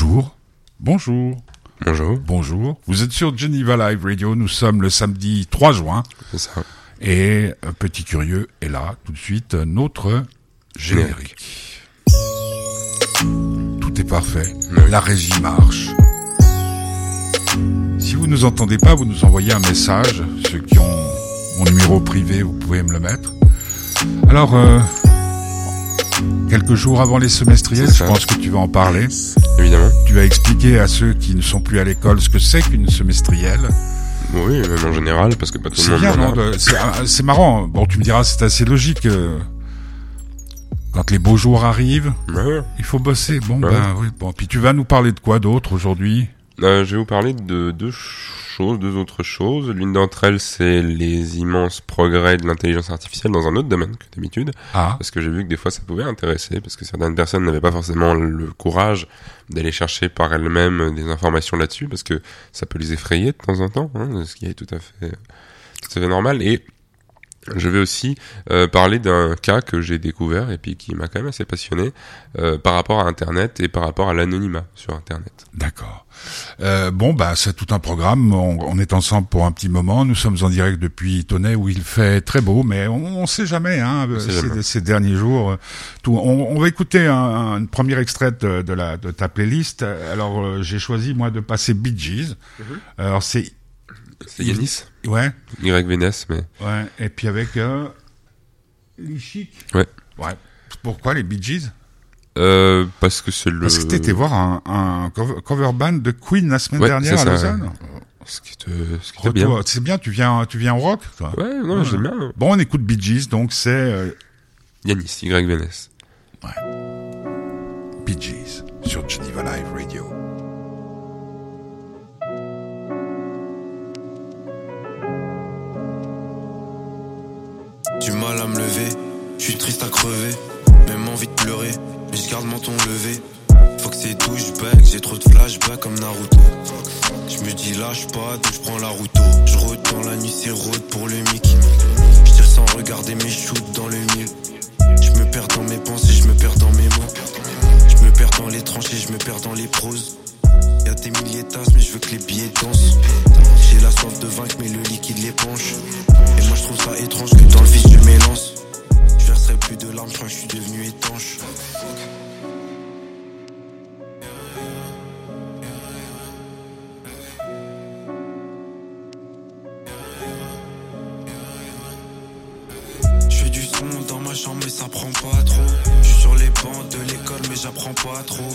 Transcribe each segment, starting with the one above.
Bonjour. Bonjour. Bonjour. Bonjour. Vous êtes sur Geneva Live Radio. Nous sommes le samedi 3 juin. C'est ça. Et Petit Curieux est là. Tout de suite, notre générique. Tout est parfait. La régie marche. Si vous nous entendez pas, vous nous envoyez un message. Ceux qui ont mon numéro privé, vous pouvez me le mettre. Alors, euh, quelques jours avant les semestriels, je pense que tu vas en parler. Évidemment. Tu vas expliquer à ceux qui ne sont plus à l'école ce que c'est qu'une semestrielle. Oui, même en général, parce que pas tout le C'est monde bien, non C'est ah, c'est marrant. Bon, tu me diras, c'est assez logique. euh, Quand les beaux jours arrivent, Ouais. il faut bosser. Bon, Ouais. ben oui. Bon, puis tu vas nous parler de quoi d'autre aujourd'hui? Euh, je vais vous parler de deux choses, deux autres choses. L'une d'entre elles, c'est les immenses progrès de l'intelligence artificielle dans un autre domaine que d'habitude. Ah, Parce que j'ai vu que des fois ça pouvait intéresser, parce que certaines personnes n'avaient pas forcément le courage d'aller chercher par elles-mêmes des informations là-dessus, parce que ça peut les effrayer de temps en temps, hein, ce qui est tout à fait, tout à fait normal. Et je vais aussi euh, parler d'un cas que j'ai découvert et puis qui m'a quand même assez passionné euh, par rapport à Internet et par rapport à l'anonymat sur Internet. d'accord. Euh, bon, bah c'est tout un programme. On, on est ensemble pour un petit moment. Nous sommes en direct depuis Tonnet où il fait très beau, mais on, on sait jamais. Hein, ces, derniers jours, euh, tout. On, on va écouter un, un une première extrait de, de la de ta playlist. Alors euh, j'ai choisi moi de passer Bee Gees. Alors c'est C'est Yanis, ouais. YVNS, mais Ouais, et puis avec euh, les chics. Ouais. Ouais. Pourquoi les Bee Gees? Euh, parce que c'est le. Parce que t'étais voir un, un cover, band de Queen la semaine Ouais, dernière à Lausanne. Ce qui te, ce qui bien. C'est bien, tu viens, tu viens au rock, toi. Ouais, non, Ouais. j'aime bien. Bon, on écoute Bee Gees, donc c'est euh, Yanis, YVNS. Bee Gees sur Geneva Live Radio. Mal à me lever, je suis triste à crever, même envie de pleurer, mais je garde mon ton levé. Faut que c'est douchebag, j'ai trop de flashbacks comme Naruto. Je me dis lâche pas, donc je prends la route. Je dans la nuit, c'est road pour le mic. Je tire sans regarder mes shoots dans le mille. Je me perds dans mes pensées, je me perds dans mes mots. Je me perds dans les tranchées, je me perds dans les proses. Y'a des milliers de tasses, mais je veux que les billets dansent. J'ai la soif de vaincre, mais le liquide penche. Et moi je trouve ça étrange que dans le vide je m'élance. Je verserai plus de larmes, je crois que je suis devenu étanche. Je fais du son dans ma chambre mais ça prend pas trop Je suis sur les bancs de l'école mais j'apprends pas trop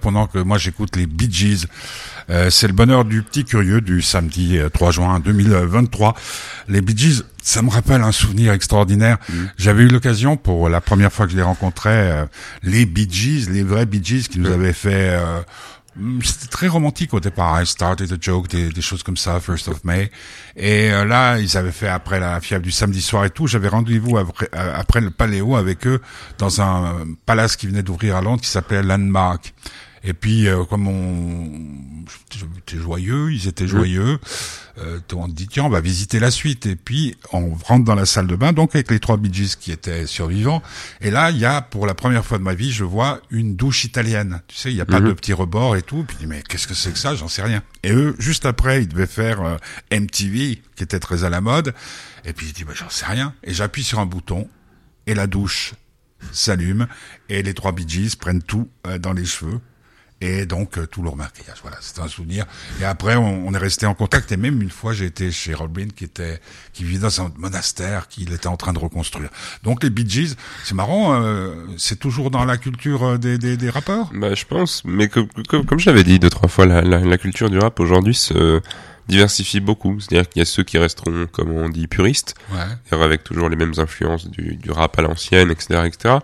pendant que moi j'écoute les Bee Gees. Euh, c'est le bonheur du petit curieux du samedi euh, 3 juin 2023. Les Bee Gees, ça me rappelle un souvenir extraordinaire. J'avais eu l'occasion pour la première fois que je les rencontrais, euh, les Bee Gees, les vrais Bee Gees qui nous avaient fait euh, Hum, C'était très romantique au départ. I started a joke, des, des choses comme ça, First of May. Et euh, là, ils avaient fait après la fièvre du samedi soir et tout. J'avais rendez-vous après, euh, après le Paléo avec eux dans un euh, palace qui venait d'ouvrir à Londres qui s'appelait Landmark. Et puis, euh, comme on était joyeux, ils étaient joyeux, euh, on dit tiens, on va visiter la suite. Et puis, on rentre dans la salle de bain, donc avec les trois Bee Gees qui étaient survivants. Et là, il y a, pour la première fois de ma vie, je vois une douche italienne. Tu sais, il n'y a pas Mhm. de petit rebord et tout. Puis je dis, mais qu'est-ce que c'est que ça? J'en sais rien. Et eux, juste après, ils devaient faire euh, MTV, qui était très à la mode. Et puis je dis, bah, j'en sais rien. Et j'appuie sur un bouton, et la douche s'allume, et les trois Bee Gees prennent tout euh, dans les cheveux. Et donc euh, tout leur maquillage, voilà, c'est un souvenir. Et après, on, on est resté en contact. Et même une fois, j'ai été chez Robin, qui était, qui vivait dans un monastère qu'il était en train de reconstruire. Donc les Bee Gees, c'est marrant, euh, c'est toujours dans la culture euh, des, des, des rappeurs? Bah, je pense, mais comme, comme, comme je l'avais dit deux, trois fois, la, la, la culture du rap aujourd'hui se diversifie beaucoup. C'est-à-dire qu'il y a ceux qui resteront, comme on dit, puristes, Ouais. avec toujours les mêmes influences du, du rap à l'ancienne, etc., etc.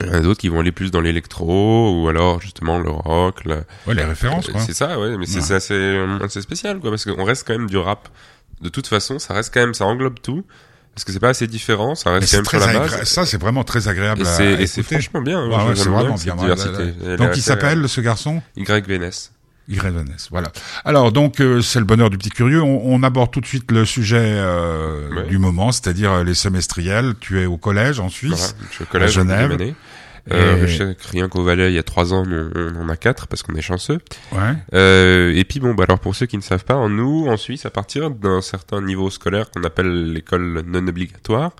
Il y en a d'autres qui vont aller plus dans l'électro, ou alors, justement, le rock, la, Ouais, les références, quoi. C'est ça, ouais, mais c'est Ouais. c'est assez, euh, spécial, quoi, parce qu'on reste quand même du rap. De toute façon, ça reste quand même, ça englobe tout, parce que c'est pas assez différent, ça Mais reste quand même très sur la base. Ça, c'est vraiment très agréable Et à, et c'est écouter. franchement bien. Ouais, moi, ouais, j'aime c'est vraiment bien. Ouais, ouais, ouais. Elle Donc, il s'appelle, ce garçon? Euh, YVNS. Voilà. Alors donc euh, c'est le bonheur du petit curieux. On, on aborde tout de suite le sujet euh, Ouais. du moment, c'est-à-dire euh, les semestriels. Tu es au collège en Suisse. Voilà, je suis au collège à en Genève. Euh, je sais que rien qu'au Valais, il y a trois ans, on, on en a quatre parce qu'on est chanceux. Ouais. Euh, et puis bon, bah alors pour ceux qui ne savent pas, nous en Suisse, à partir d'un certain niveau scolaire qu'on appelle l'école non obligatoire,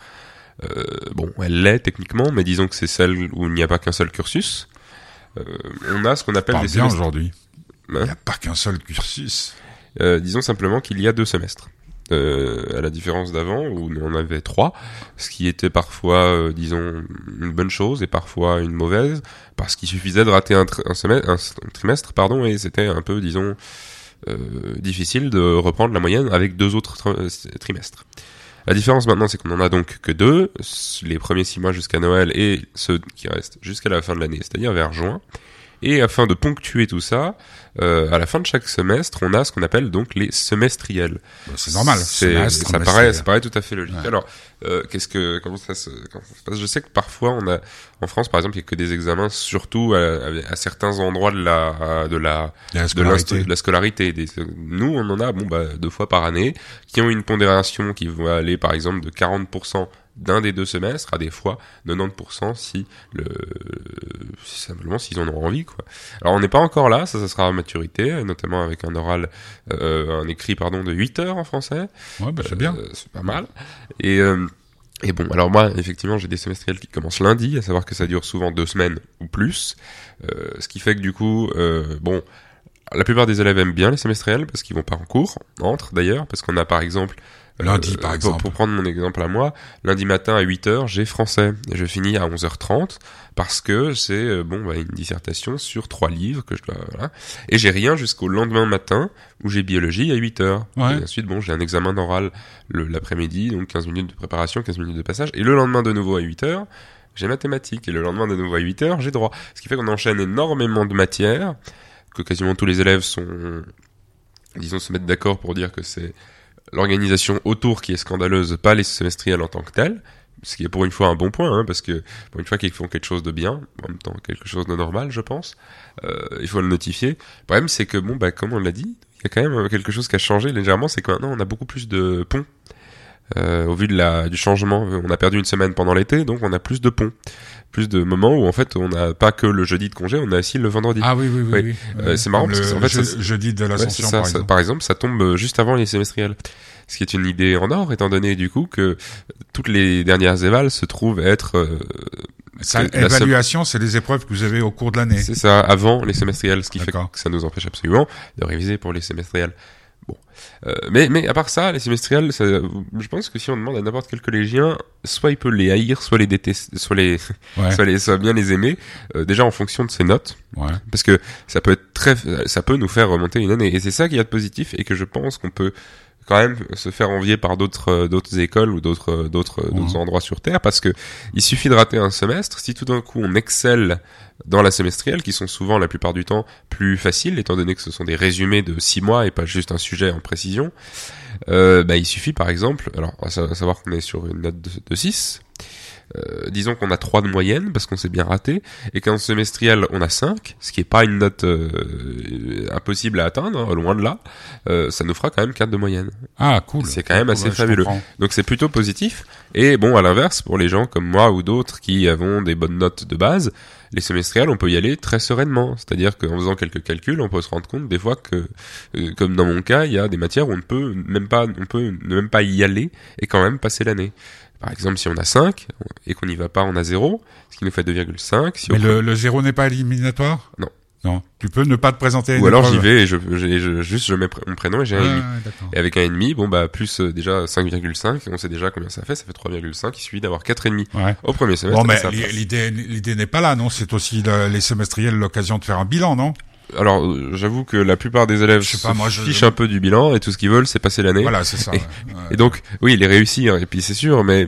euh, bon, elle l'est techniquement, mais disons que c'est celle où il n'y a pas qu'un seul cursus. Euh, on a ce qu'on appelle des bien aujourd'hui. Il Hein n'y a pas qu'un seul cursus. Euh, disons simplement qu'il y a deux semestres. Euh, à la différence d'avant où on avait trois, ce qui était parfois, euh, disons, une bonne chose et parfois une mauvaise, parce qu'il suffisait de rater un, un, semestre, trimestre, pardon, et c'était un peu, disons, difficile de reprendre la moyenne avec deux autres tr- trimestres. La différence maintenant, c'est qu'on en a donc que deux, les premiers six mois jusqu'à Noël et ceux qui restent jusqu'à la fin de l'année, c'est-à-dire vers juin. Et afin de ponctuer tout ça, euh, à la fin de chaque semestre, on a ce qu'on appelle donc les semestriels. Bah, C'est normal. C'est- semestre, ça paraît, ça paraît tout à fait logique. Ouais. Alors, euh, qu'est-ce que, comment ça se, comment ça se passe? Je sais que parfois, on a, en France, par exemple, il y a que des examens, surtout à, à- à certains endroits de la, de la, de, scolarité. l'inst- de la scolarité. Des- nous, on en a, bon, bah, deux fois par année, qui ont une pondération qui va aller, par exemple, de 40% d'un des deux semestres à des fois 90% si le si simplement s'ils en ont envie quoi. Alors on n'est pas encore là, ça ça sera à maturité, notamment avec un oral euh, un écrit pardon de 8 heures en français. Ouais, bah, c'est bien. Euh, c'est pas mal. Et, euh, et bon, alors moi, effectivement, j'ai des semestriels qui commencent lundi, à savoir que ça dure souvent deux semaines ou plus. Euh, ce qui fait que du coup, euh, bon, la plupart des élèves aiment bien les semestriels parce qu'ils vont pas en cours, entre d'ailleurs, parce qu'on a par exemple... euh, Lundi, par pour- exemple. Pour, prendre mon exemple à moi, lundi matin à 8h, j'ai français. Et je finis à 11h30 parce que c'est euh, bon bah, une dissertation sur trois livres que je dois... Voilà. Et j'ai rien jusqu'au lendemain matin où j'ai biologie à 8h. Ouais. Et ensuite, bon, j'ai un examen oral le- l'après-midi, donc 15 minutes de préparation, 15 minutes de passage. Et le lendemain de nouveau à 8h, j'ai mathématiques. Et le lendemain de nouveau à 8h, j'ai droit. Ce qui fait qu'on enchaîne énormément de matières, que quasiment tous les élèves sont, disons, se mettent d'accord pour dire que c'est l'organisation autour qui est scandaleuse, pas les semestriels en tant que tels. Ce qui est pour une fois un bon point, hein, parce que pour une fois qu'ils font quelque chose de bien, en même temps quelque chose de normal, je pense, euh, il faut le notifier. Le problème, c'est que, bon, bah, comme on l'a dit, il y a quand même quelque chose qui a changé légèrement, c'est que maintenant on a beaucoup plus de ponts. Euh, au vu de la, du changement, on a perdu une semaine pendant l'été, donc on a plus de ponts. Plus de moments où en fait on n'a pas que le jeudi de congé, on a aussi le vendredi. Ah oui, oui, oui. Oui. oui. Euh, c'est marrant parce que, en fait, je- ça- jeudi de l'ascension, ça, par ça- exemple. par exemple, ça tombe euh, juste avant les semestriels. Ce qui est une idée en or, étant donné du coup que toutes les dernières évals se trouvent être, euh, Ça, évaluation, c'est les épreuves que vous avez au cours de l'année. c'est ça, avant les semestriels, ce qui fait que ça nous empêche absolument de réviser pour les semestriels. Euh, mais mais à part ça, les semestriels, ça- je pense que si on demande à n'importe quel collégien, soit il peut les haïr, soit les détester, soit les, Ouais, soit les, soit bien les aimer, euh, déjà en fonction de ses notes. ouais. parce que ça peut être très ça peut nous faire remonter une année et c'est ça qui y a de positif et que je pense qu'on peut quand même se faire envier par d'autres euh, d'autres écoles ou d'autres euh, d'autres d'autres endroits sur terre parce que il suffit de rater un semestre. Si tout d'un coup on excelle dans la semestrielle, qui sont souvent la plupart du temps plus faciles, étant donné que ce sont des résumés de 6 mois et pas juste un sujet en précision, euh, bah, il suffit par exemple, alors à savoir qu'on est sur une note de, de 6, euh, disons qu'on a 3 de moyenne parce qu'on s'est bien raté et qu'en semestriel on a 5 ce qui est pas une note euh, impossible à atteindre hein, loin de là. Euh, ça nous fera quand même 4 de moyenne. Ah cool. C'est quand même assez fabuleux. donc c'est plutôt positif. Et bon à l'inverse pour les gens comme moi ou d'autres qui avons des bonnes notes de base les semestriels on peut y aller très sereinement. C'est à dire qu'en faisant quelques calculs on peut se rendre compte des fois que comme dans mon cas il y a des matières où on ne peut même pas on peut ne même pas y aller et quand même passer l'année par exemple, si on a 5 et qu'on n'y va pas, on a 0, ce qui nous fait 2,5. Si Mais le, le 0 n'est pas éliminatoire? Non. Non, tu peux ne pas te présenter. Ou alors j'y vais et je, je, juste je mets mon prénom et j'ai un demi. Et avec un demi, bon bah plus euh, déjà 5,5, on sait déjà combien ça fait, ça fait 3,5. Il suffit d'avoir 4,5 demi ouais. au premier semestre. Bon mais l'idée l'idée n'est pas là, non? C'est aussi les semestriels l'occasion de faire un bilan, non? Alors euh, j'avoue que la plupart des élèves je sais pas, se fichent un peu du bilan et tout ce qu'ils veulent c'est passer l'année. Voilà, c'est ça. Et, et, donc oui, les réussir et puis c'est sûr, mais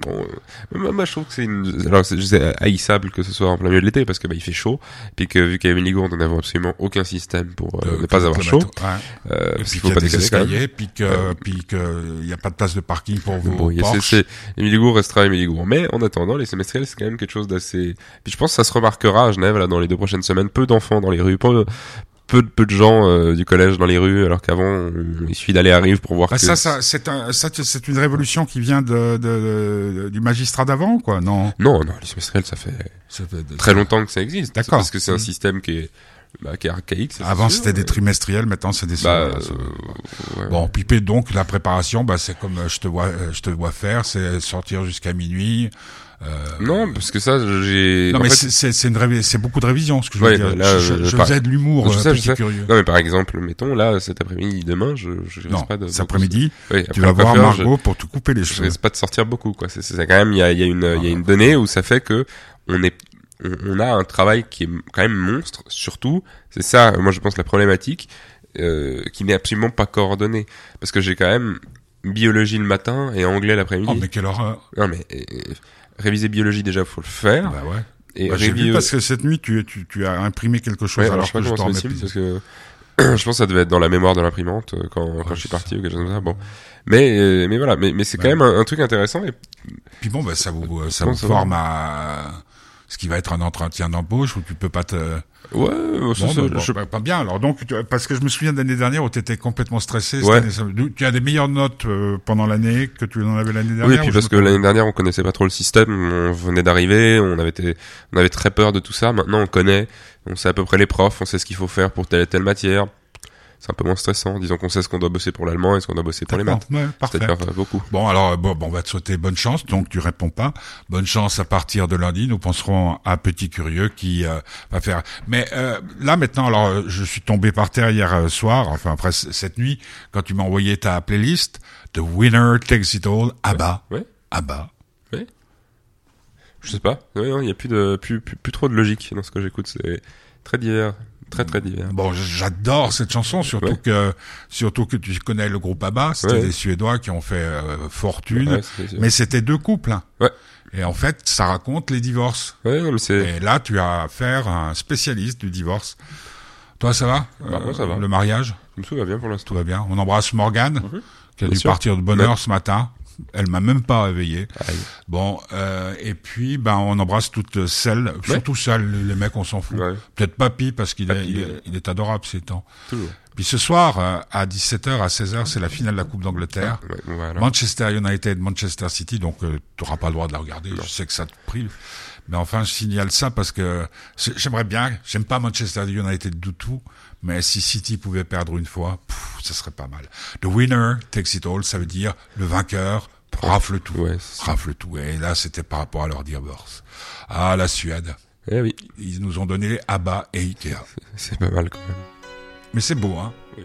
bon, moi je trouve que c'est une alors c'est haïssable que ce soit en plein milieu de l'été parce que bah il fait chaud, puis que vu qu'à Émilie Gourde on n'avait absolument aucun système pour euh, ne pas avoir chaud. Ouais. Euh, parce qu'il faut pas des escaliers, puis que puis que il y a pas de place de parking pour vous. Bon, c'est Émilie Gourde restera Émilie Gourde, mais en attendant les semestriels c'est quand même quelque chose d'assez. Puis je pense que ça se remarquera à Genève là dans les deux prochaines semaines, peu d'enfants dans les rues peu de peu de gens euh, du collège dans les rues alors qu'avant il suffit d'aller à Rive pour voir bah que ça ça c'est un ça c'est une révolution qui vient de, de, de du magistrat d'avant quoi non? Non non les semestriels ça fait, ça fait très longtemps que ça existe d'accord parce que c'est un mmh. système qui est bah, qui est archaïque. Avant c'était des trimestriels, maintenant c'est des bah, euh, ouais. Bon, pipé donc la préparation, bah c'est comme euh, je te vois, euh, je te vois faire, c'est sortir jusqu'à minuit. Non, parce que ça, j'ai. Non, mais c'est c'est beaucoup de révision, ce que je veux dire. Là, je, je, je faisais de l'humour, sais. curieux. Non, mais par exemple, mettons là cet après-midi, demain, je je non, pas de. Cet après-midi, oui, tu vas voir Margot pour te couper les cheveux. Je risque pas de sortir beaucoup, quoi. C'est quand même il y a y a une il y a une donnée où ça fait que on est on, on, a un travail qui est quand même monstre. Surtout, c'est ça, moi je pense la problématique, euh, qui n'est absolument pas coordonnée, parce que j'ai quand même biologie le matin et anglais l'après-midi. Oh mais quelle horreur Non mais euh, réviser biologie déjà faut le faire. Bah ouais. Et bah, vu parce que cette nuit tu, tu, tu as imprimé quelque chose ouais, alors, je sais pas comment c'est possible parce que je pense que ça devait être dans la mémoire de l'imprimante euh, quand, quand je suis parti ou quelque chose comme ça. Bon, mais mais voilà, mais mais c'est quand même un, un, truc intéressant. Et puis bon, bah ça vous ça vous forme à ce qui va être un entretien d'embauche où tu peux pas te Ouais, bon, ça, bah, bon, je... bah, pas bien. Alors donc, parce que je me souviens de l'année dernière où tu étais complètement stressé. Ouais. Année, tu as des meilleures notes euh, pendant l'année que tu en avais l'année dernière. Oui, puis parce que l'année dernière on connaissait pas trop le système, on venait d'arriver, on avait été, on avait très peur de tout ça. Maintenant on connaît, on sait à peu près les profs, on sait ce qu'il faut faire pour telle et telle matière c'est un peu moins stressant. Disons qu'on sait ce qu'on doit bosser pour l'allemand et ce qu'on doit bosser pour les maths. Ouais, C'est-à-dire euh, beaucoup. Bon, alors bon, bon, on va te souhaiter bonne chance. Donc tu réponds pas. Bonne chance à partir de lundi. Nous penserons à Petit Curieux qui euh, va faire. Mais euh, là maintenant, alors je suis tombé par terre hier euh, soir, enfin après cette nuit, quand tu m'as envoyé ta playlist, The Winner Takes It All, Abba, ouais. Abba. Oui. Je sais pas. Il ouais, y a plus de plus, plus, plus trop de logique dans ce que j'écoute. C'est très divers très très divers. Bon, j'adore cette chanson, surtout ouais. que surtout que tu connais le groupe ABBA, c'était ouais. des Suédois qui ont fait euh, fortune, ouais, mais c'était deux couples. Hein. Ouais. Et en fait, ça raconte les divorces. Ouais, Et là, tu as affaire à un spécialiste du divorce. Toi, ça va, bah, euh, ça va. Le mariage? Tout va bien pour l'instant. Tout va bien. On embrasse Morgane, -hmm. qui a bien dû sûr. partir de bonne heure ce matin. Elle m'a même pas réveillé. Aïe. Bon, euh, et puis ben on embrasse toutes celles, Ouais. surtout celles, les mecs on s'en fout. Ouais. Peut-être Papy parce qu'il est, il est, il est adorable ces temps. Toujours. Puis ce soir euh, à 17h à 16h c'est la finale de la Coupe d'Angleterre. Ouais, voilà. Manchester United, Manchester City, donc euh, tu n'auras pas le droit de la regarder. Je sais que ça te prive. Mais enfin, je signale ça parce que j'aimerais bien, j'aime pas Manchester United du tout, mais si City pouvait perdre une fois, pff, ça serait pas mal. The winner takes it all, ça veut dire le vainqueur rafle tout. Ouais. Rafle tout. Et là, c'était par rapport à leur divorce. Ah, la Suède. Eh oui, Ils nous ont donné ABBA et Ikea. c'est pas mal quand même. Mais c'est beau, hein Oui.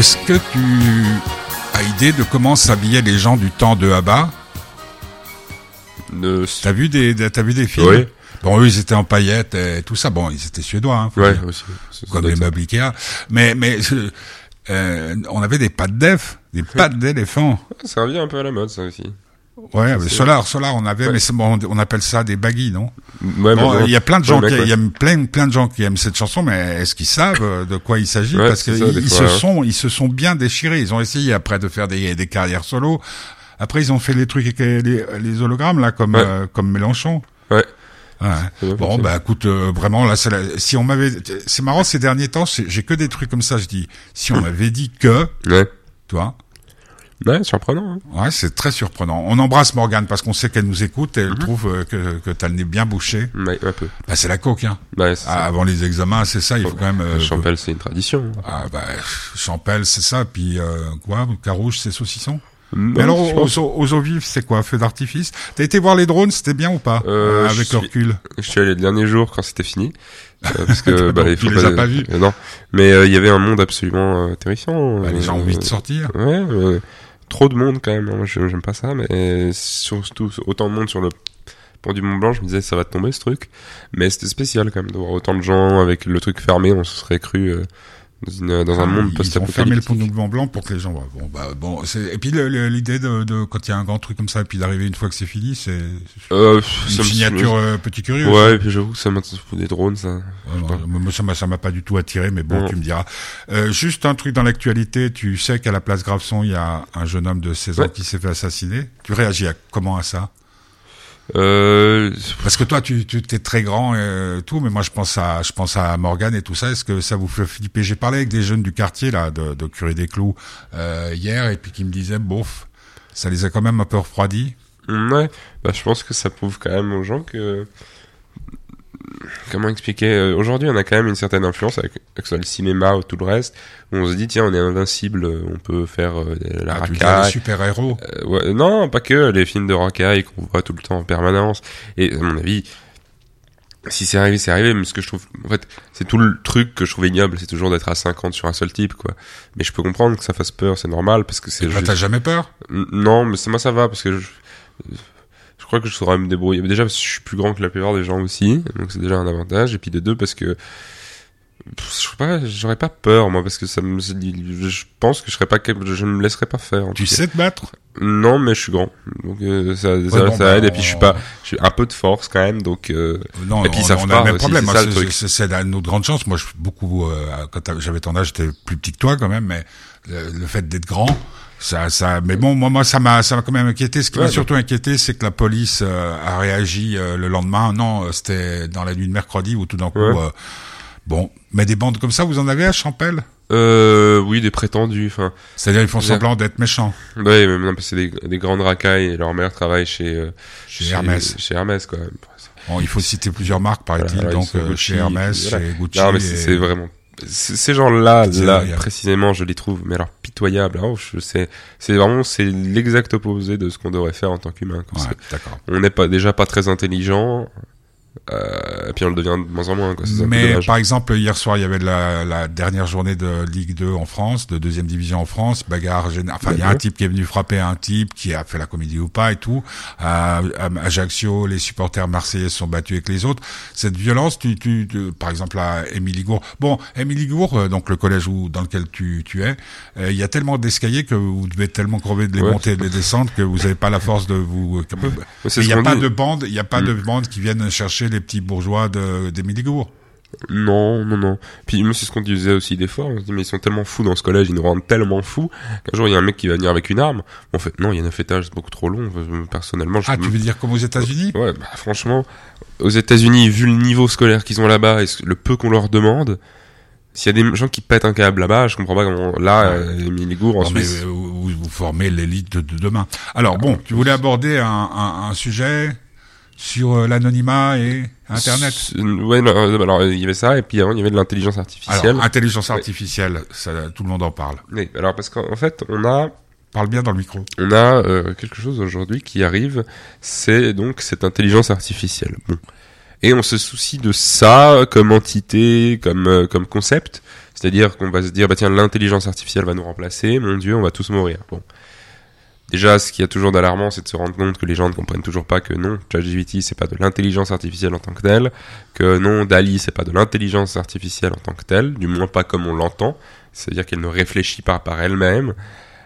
Est-ce que tu as idée de comment s'habillaient les gens du temps de Abba Ne... T'as vu des, des- t'as vu des films Oui. Bon, eux, ils étaient en paillettes et tout ça. Bon, ils étaient suédois, hein, Ouais, aussi. Comme les meubles Ikea. Mais, mais euh, on avait des pattes d'œuf, des pattes d'éléphant. Ça revient un peu à la mode, ça aussi. Ouais, mais Solar, Solar, on avait, Ouais. mais bon, on appelle ça des baggies, non? Ouais, Bon. Il y a plein de gens qui il y a plein, plein de gens qui aiment cette chanson, mais est-ce qu'ils savent euh, de quoi il s'agit? Parce que c'est ça, des ils fois, se hein. sont, ils se sont bien déchirés. Ils ont essayé après de faire des, des carrières solo. Après, ils ont fait les trucs avec les, les hologrammes là, comme euh, comme Mélenchon. Ouais. Ouais. Bon, bah écoute, euh, vraiment là, c'est la- si on m'avait, c'est marrant ces derniers temps, j'ai que des trucs comme ça. Je dis, si on m'avait dit que, Ouais. toi, Ouais, surprenant. hein. Ouais, c'est très surprenant. On embrasse Morgane parce qu'on sait qu'elle nous écoute et elle Mhm. trouve euh, que, que t'as le nez bien bouché. Ouais, un peu. Bah, c'est la coque, hein. Ouais, c'est Ah, avant les examens, c'est ça, il faut quand même... euh, Champel, c'est une tradition. Ah, bah, Champel, c'est ça, puis euh, quoi Carouge, c'est saucisson? Non, Mais alors, aux, aux, aux eaux vives, c'est quoi Feu d'artifice? T'as été voir les drones, c'était bien ou pas? Euh, Avec le recul. Je suis allé le dernier jour quand c'était fini. euh, parce que bah, il faut tu les as pas vus euh, non mais euh, il y avait un monde absolument euh, terrifiant Bah, les gens ont envie de sortir. ouais euh, trop de monde quand même hein. moi je- j'aime pas ça mais surtout autant de monde sur le pont du Mont Blanc je me disais ça va tomber ce truc mais c'était spécial quand même de voir autant de gens avec le truc fermé on se serait cru euh, dans, une, dans un Ah, monde Ils ont fermé le pont Mont Blanc pour que les gens voient. Bon, bah, bon, et puis l'idée de, de quand il y a un grand truc comme ça, et puis d'arriver une fois que c'est fini, c'est euh, une me- signature euh, petit curieux. ouais et puis j'avoue que ça m'a des drones ça Ouais, moi, moi, ça m'a ça m'a pas du tout attiré, mais bon, tu me diras. Euh, juste un truc dans l'actualité, tu sais qu'à la place Graveson, il y a un jeune homme de 16 ans Ouais. qui s'est fait assassiner. Tu réagis à, comment à ça? Euh, Parce que toi, tu, tu t'es très grand et tout, mais moi, je pense à, je pense à Morgane et tout ça. Est-ce que ça vous fait flipper J'ai parlé avec des jeunes du quartier là, de, de Curé des Clous euh, hier, et puis qui me disaient, bof, ça les a quand même un peu refroidis. Ouais, bah, je pense que ça prouve quand même aux gens que. Comment expliquer euh, Aujourd'hui, on a quand même une certaine influence avec, avec que ce soit le cinéma ou tout le reste, où on se dit, tiens, on est invincible, on peut faire euh, la Ah, racaille. super héros. Euh, ouais, non, pas que les films de racaille qu'on voit tout le temps en permanence. Et à mon avis, si c'est arrivé, c'est arrivé. Mais ce que je trouve, en fait, c'est tout le truc que je trouve ignoble, c'est toujours d'être à 50 sur un seul type, quoi. Mais je peux comprendre que ça fasse peur, c'est normal, parce que c'est Là, juste- t'as jamais peur? Non, mais moi ça va parce que je, je crois que je saurais me débrouiller. Déjà parce que je suis plus grand que la plupart des gens aussi, donc c'est déjà un avantage. Et puis de deux parce que je sais pas, j'aurais pas peur moi parce que ça me, je pense que je serais pas, je ne me laisserais pas faire. en Tu sais te battre? Non, mais je suis grand, donc euh, ça, ça, bon, ça bah, aide. Et puis je suis pas, je suis un peu de force quand même, donc. euh, Non, Et puis, on, savent on pas a le même problème. c'est ça, la- notre grande chance. Moi, je suis beaucoup. Euh, quand j'avais ton âge, j'étais plus petit que toi quand même, mais le, le fait d'être grand, ça, ça. Mais bon, moi, moi, ça m'a, ça m'a quand même inquiété. Ce qui Ouais, m'a bah. surtout inquiété, c'est que la police euh, a réagi euh, le lendemain. Non, euh, c'était dans la nuit de mercredi où tout d'un coup. Ouais. euh, bon, mais des bandes comme ça, vous en avez à Champel? Euh, oui, des prétendus. Enfin, C'est-à-dire, ils font semblant d'être méchants. ouais, mais non, parce que c'est des, des grandes racailles et leur mère travaille chez euh, Chez Hermès. Chez Hermès, quoi. Bon, il faut citer plusieurs marques, paraît-il. Voilà, donc, euh, Gucci, chez Hermès, voilà. chez Gucci. Non, mais c'est vraiment. Ces gens-là, C'est là, précisément, je les trouve, mais alors pitoyables. je sais, c'est vraiment, c'est l'exact opposé de ce qu'on devrait faire en tant qu'humain. Ouais, C'est-. On n'est pas déjà pas très intelligent, euh, et puis on le devient de moins en moins. Quoi. Mais par exemple, hier soir, il y avait la, la dernière journée de Ligue 2 en France, de deuxième division en France, bagarre générale. Enfin, il y a un type qui est venu frapper un type qui a fait la comédie ou pas et tout. À, à Ajaccio, les supporters marseillais se sont battus avec les autres. Cette violence, tu, tu, tu- par exemple à Émilie Gour. Bon, Émilie Gour, euh, donc le collège où, dans lequel tu, tu es, euh, il y a tellement d'escaliers que vous devez tellement crever de les Ouais. monter et de les descendre que vous n'avez pas la force de vous. Il n'y a pas de bande, il y a pas de bande qui viennent chercher les petits bourgeois de d'Émilie Gour. Non, non, non. Puis c'est ce qu'on disait aussi des fois. On se dit, mais ils sont tellement fous dans ce collège, ils nous rendent tellement fous qu'un jour, il y a un mec qui va venir avec une arme. En fait, non, il y a neuf étages, c'est beaucoup trop long. Personnellement, je Ah, tu veux dire comme aux États-Unis? Ouais, bah, franchement, aux États-Unis, vu le niveau scolaire qu'ils ont là-bas et le peu qu'on leur demande, s'il y a des gens qui pètent un câble là-bas, je comprends pas comment. Là, euh, Émilie Gour en Non, Suisse. euh, vous, vous formez l'élite de, de demain. Alors bon, tu voulais aborder un, un, un sujet? Sur euh, l'anonymat et Internet. Ouais, euh, alors il y avait ça, et puis avant, il y avait de l'intelligence artificielle. Alors, intelligence artificielle, ça, tout le monde en parle. Oui, alors parce qu'en en fait, on a Parle bien dans le micro. on a euh, quelque chose aujourd'hui qui arrive, c'est donc cette intelligence artificielle. Bon. Et on se soucie de ça comme entité, comme, euh, comme concept. C'est-à-dire qu'on va se dire, bah tiens, l'intelligence artificielle va nous remplacer, mon Dieu, on va tous mourir. Bon. Déjà, ce qu'il y a toujours d'alarmant, c'est de se rendre compte que les gens ne comprennent toujours pas que non, ChatGPT, c'est pas de l'intelligence artificielle en tant que telle, que non, Dali, c'est pas de l'intelligence artificielle en tant que telle, du moins pas comme on l'entend, c'est-à-dire qu'elle ne réfléchit pas par elle-même.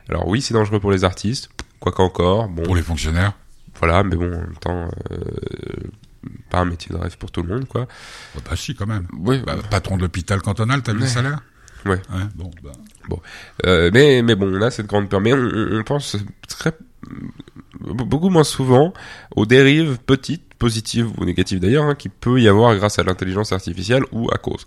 Alors oui, c'est dangereux pour les artistes, quoi qu'encore, bon, Pour les fonctionnaires. voilà, mais bon, en même temps, euh, pas un métier de rêve pour tout le monde, quoi. Bah, bah, si, quand même. Oui, Bah, patron de l'hôpital cantonal, t'as vu le salaire? Ouais. bon, bah. Euh, mais, mais bon, on a cette grande peur. Mais on, pense très, beaucoup moins souvent aux dérives petites, positives ou négatives d'ailleurs, hein, qui peut y avoir grâce à l'intelligence artificielle ou à cause.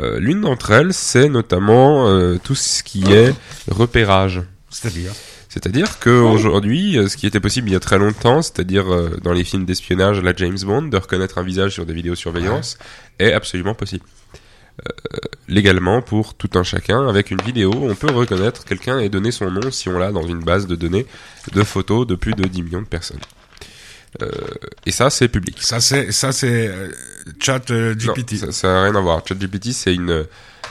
Euh, L'une d'entre elles, c'est notamment euh, tout ce qui est repérage. C'est-à-dire C'est-à-dire que aujourd'hui, ce qui était possible il y a très longtemps, c'est-à-dire euh, dans les films d'espionnage, la James Bond, de reconnaître un visage sur des vidéosurveillance, est absolument possible. Euh, légalement, pour tout un chacun, avec une vidéo, on peut reconnaître quelqu'un et donner son nom si on l'a dans une base de données de photos de plus de 10 millions de personnes. Euh, et ça, c'est public. Ça c'est ça c'est euh, chat euh, Non, GPT. ça, ça a rien à voir. ChatGPT, c'est une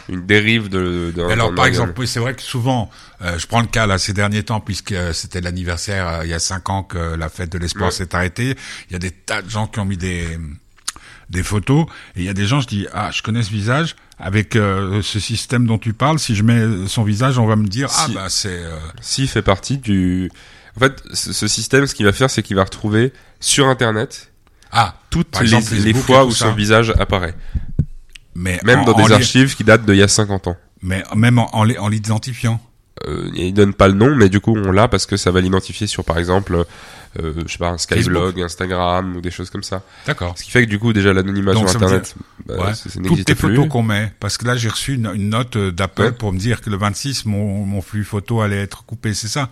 une dérive de. Mais Alors, par exemple, oui, c'est vrai que souvent, euh, je prends le cas là ces derniers temps, puisque euh, c'était l'anniversaire il y a cinq ans que la fête de l'espoir Ouais. s'est arrêtée. Il y a des tas de gens qui ont mis des des photos, et il y a des gens, je dis, ah, je connais ce visage. Avec euh, ce système dont tu parles, si je mets son visage, on va me dire, ah Si. bah c'est euh, S'il fait partie du. En fait, ce, système, ce qu'il va faire, c'est qu'il va retrouver sur Internet ah, toutes les, exemple, fois où son visage apparaît. mais Même en- dans des archives qui datent d'il y a 50 ans. mais même en, en l'identifiant. Euh, il donne pas le nom, mais du coup, on l'a parce que ça va l'identifier sur, par exemple, euh, je sais pas, un Skyblog, Instagram ou des choses comme ça. D'accord. Ce qui fait que du coup, déjà, l'anonymat sur Internet, bah, Ouais. ça, ça Toutes plus. photos qu'on met, parce que là j'ai reçu une, une note d'Apple Ouais. pour me dire que le 26 mon, mon flux photo allait être coupé, c'est ça?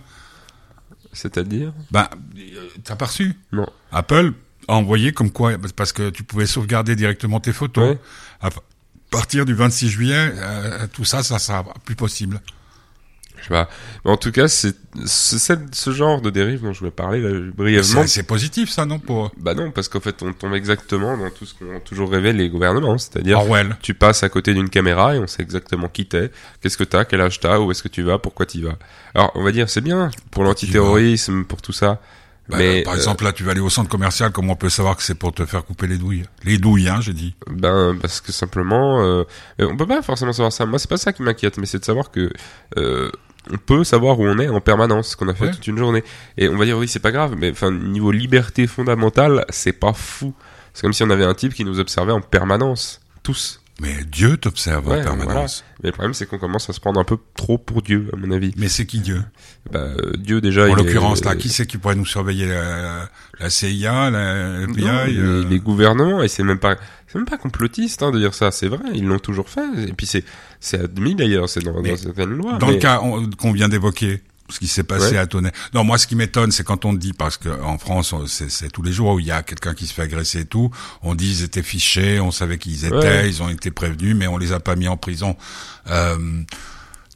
C'est-à-dire? Ben, euh, t'as pas reçu? Non. Apple a envoyé comme quoi, parce que tu pouvais sauvegarder directement tes photos. Ouais. À partir du 26 juillet, euh, tout ça, ça sera plus possible. Je sais pas. Mais en tout cas, c'est ce genre de dérive dont je voulais parler là, brièvement. C'est positif, ça, non pour Bah non, parce qu'en fait, on tombe exactement dans tout ce qu'ont toujours rêvé les gouvernements, c'est-à-dire Orwell tu passes à côté d'une caméra et on sait exactement qui t'es, qu'est-ce que t'as, quel âge t'as, où est-ce que tu vas, pourquoi t'y vas. Alors, on va dire, c'est bien pour l'antiterrorisme, pour tout ça, Bah, mais Par euh, exemple, là, tu vas aller au centre commercial, comment on peut savoir que c'est pour te faire couper les douilles? Les douilles, hein, j'ai dit. ben parce que simplement, euh, euh, on peut pas forcément savoir ça. Moi, c'est pas ça qui m'inquiète, mais c'est de savoir que euh, on peut savoir où on est en permanence, ce qu'on a fait Ouais. toute une journée. Et on va dire oui, c'est pas grave, mais enfin niveau liberté fondamentale, c'est pas fou. C'est comme si on avait un type qui nous observait en permanence, tous. Mais Dieu t'observe Ouais, en permanence. Mais le problème, c'est qu'on commence à se prendre un peu trop pour Dieu, à mon avis. Mais c'est qui Dieu? Bah, Dieu déjà. En est- l'occurrence, là, qui c'est qui pourrait nous surveiller? La, la CIA, la FBI Non, les, euh, les gouvernements et c'est même pas c'est même pas complotiste hein, de dire ça c'est vrai ils l'ont toujours fait et puis c'est c'est admis d'ailleurs c'est dans, dans certaines lois Dans mais- le cas on- qu'on vient d'évoquer, ce qui s'est passé Ouais. à Tonnet. Non, moi, ce qui m'étonne, c'est quand on dit, parce que en France, c'est c'est tous les jours où il y a quelqu'un qui se fait agresser et tout, on dit ils étaient fichés, on savait qui ils étaient, Ouais. ils ont été prévenus, mais on les a pas mis en prison. Euh,